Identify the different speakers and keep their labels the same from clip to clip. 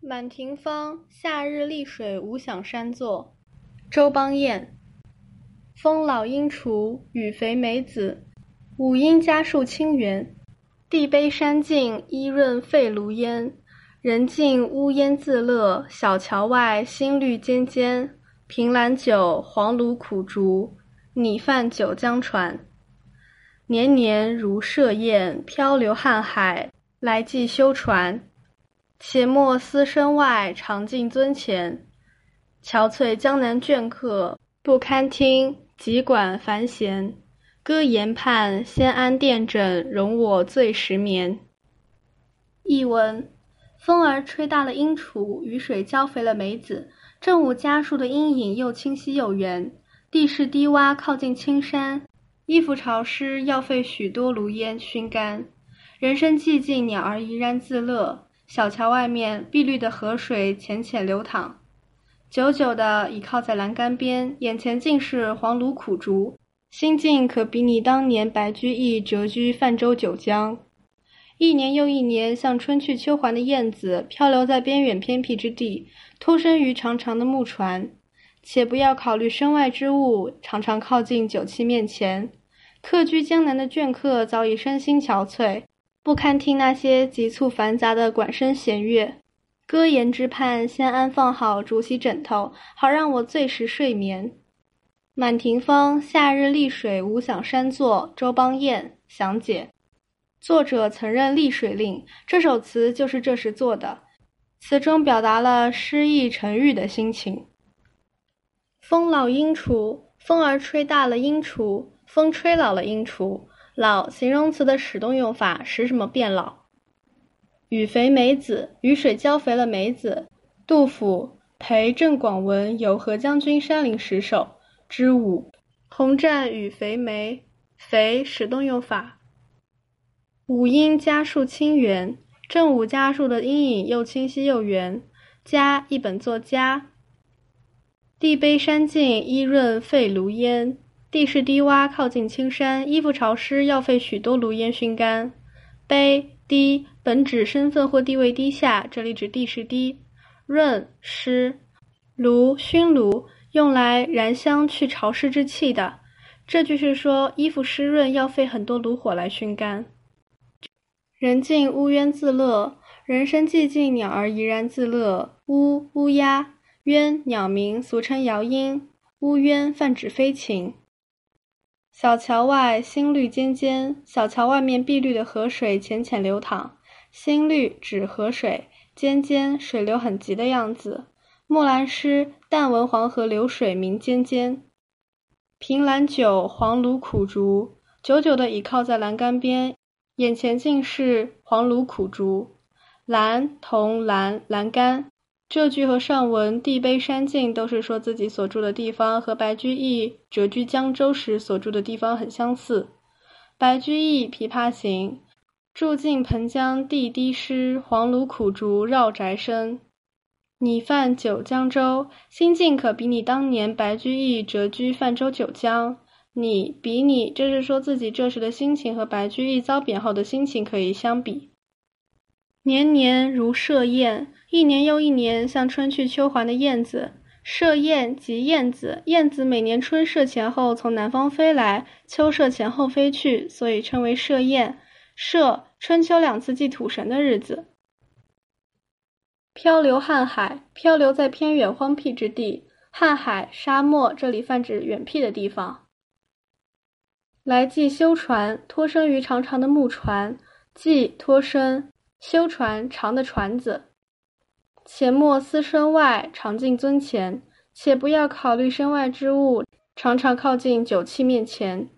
Speaker 1: 满庭芳，夏日丽水无想山作。周邦彦。风老鹰雏，雨肥梅子。五阴家树清源。地卑山静，衣润肺炉烟。人静乌烟自乐，小桥外新绿尖尖。凭栏酒，黄芦苦竹，拟泛九江船。年年如设宴，漂流瀚海，来寄修船。且莫思身外，常敬尊前。憔悴江南倦客，不堪听，急管繁弦。歌言畔，先安殿枕，容我醉时眠。译文：风儿吹大了鹰雏，雨水浇肥了梅子。正午家树的阴影又清晰又圆，地势低洼，靠近青山，衣服潮湿，要费许多炉烟熏干。人声寂静，鸟儿怡然自乐。小桥外面，碧绿的河水浅浅流淌，久久地倚靠在栏杆边，眼前尽是黄芦苦竹，心境可比拟当年白居易谪居泛舟九江。一年又一年，像春去秋还的燕子，漂流在边远偏僻之地。托身于长长的木船，且不要考虑身外之物，常常靠近酒器面前。客居江南的倦客早已身心憔悴，不堪听那些急促繁杂的管声弦乐。歌言之畔，先安放好竹席枕头，好让我醉时睡眠。满庭芳，夏日丽水无响山作。周邦彦详解。作者曾任丽水令，这首词就是这时作的。词中表达了诗意沉郁的心情。风老鹰雏，风儿吹大了鹰雏，风吹老了鹰雏。老形容词的使动用法，使什么变老？雨肥梅子，雨水浇肥了梅子。杜甫陪郑广文游合江军山林十首之五。红战雨肥梅，肥使动用法。五阴家树清源。正午家树的阴影又清晰又圆，家一本作家。地卑山静，衣润沸炉烟。地势低洼，靠近青山，衣服潮湿，要费许多炉烟熏干。卑低本指身份或地位低下，这里指地势低。润湿，炉熏炉用来燃香去潮湿之气的。这句是说衣服湿润，要费很多炉火来熏干。人静乌鸢自乐，人声寂静，鸟儿怡然自乐。乌乌鸦，鸢鸟鸣，俗称摇鹰。乌鸢泛指飞禽。小桥外新绿尖尖，小桥外面碧绿的河水浅浅流淌。新绿指河水，尖尖水流很急的样子。木兰诗：但闻黄河流水鸣溅溅。凭栏久，黄芦苦竹，久久地倚靠在栏杆边。眼前尽是黄芦苦竹，栏同栏栏杆。这句和上文“地卑山静”都是说自己所住的地方和白居易谪居江州时所住的地方很相似。白居易《琵琶行》：“住近湓江地低湿，黄芦苦竹绕宅生。你泛九江州。”心境可比你当年白居易谪居泛舟九江。你比你，这是说自己这时的心情和白居易遭贬后的心情可以相比。年年如设宴，一年又一年，像春去秋还的燕子。设宴即燕子，燕子每年春设前后从南方飞来，秋设前后飞去，所以称为设宴。设春秋两次祭土神的日子。漂流瀚海，漂流在偏远荒僻之地。瀚海沙漠，这里泛指远僻的地方。来祭修船，托生于长长的木船，祭托生，修船长的船子。且莫思身外，常敬尊前。且不要考虑身外之物，常常靠近酒器面前。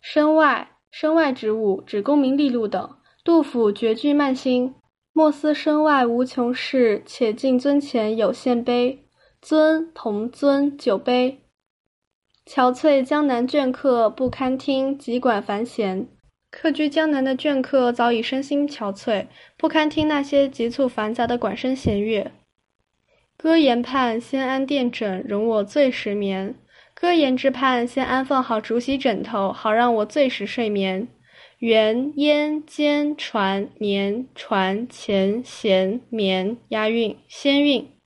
Speaker 1: 身外，身外之物指功名利禄等。杜甫绝句慢心，莫思身外无穷事，且敬尊前有限杯。尊同尊，酒杯。憔悴江南倦客不堪听，急管繁弦。客居江南的倦客早已身心憔悴，不堪听那些急促繁杂的管声弦乐。歌言畔，先安殿枕，容我醉时眠。歌言之畔，先安放好竹席枕头，好让我醉时睡眠。元咽尖传年传前弦绵押韵，先韵。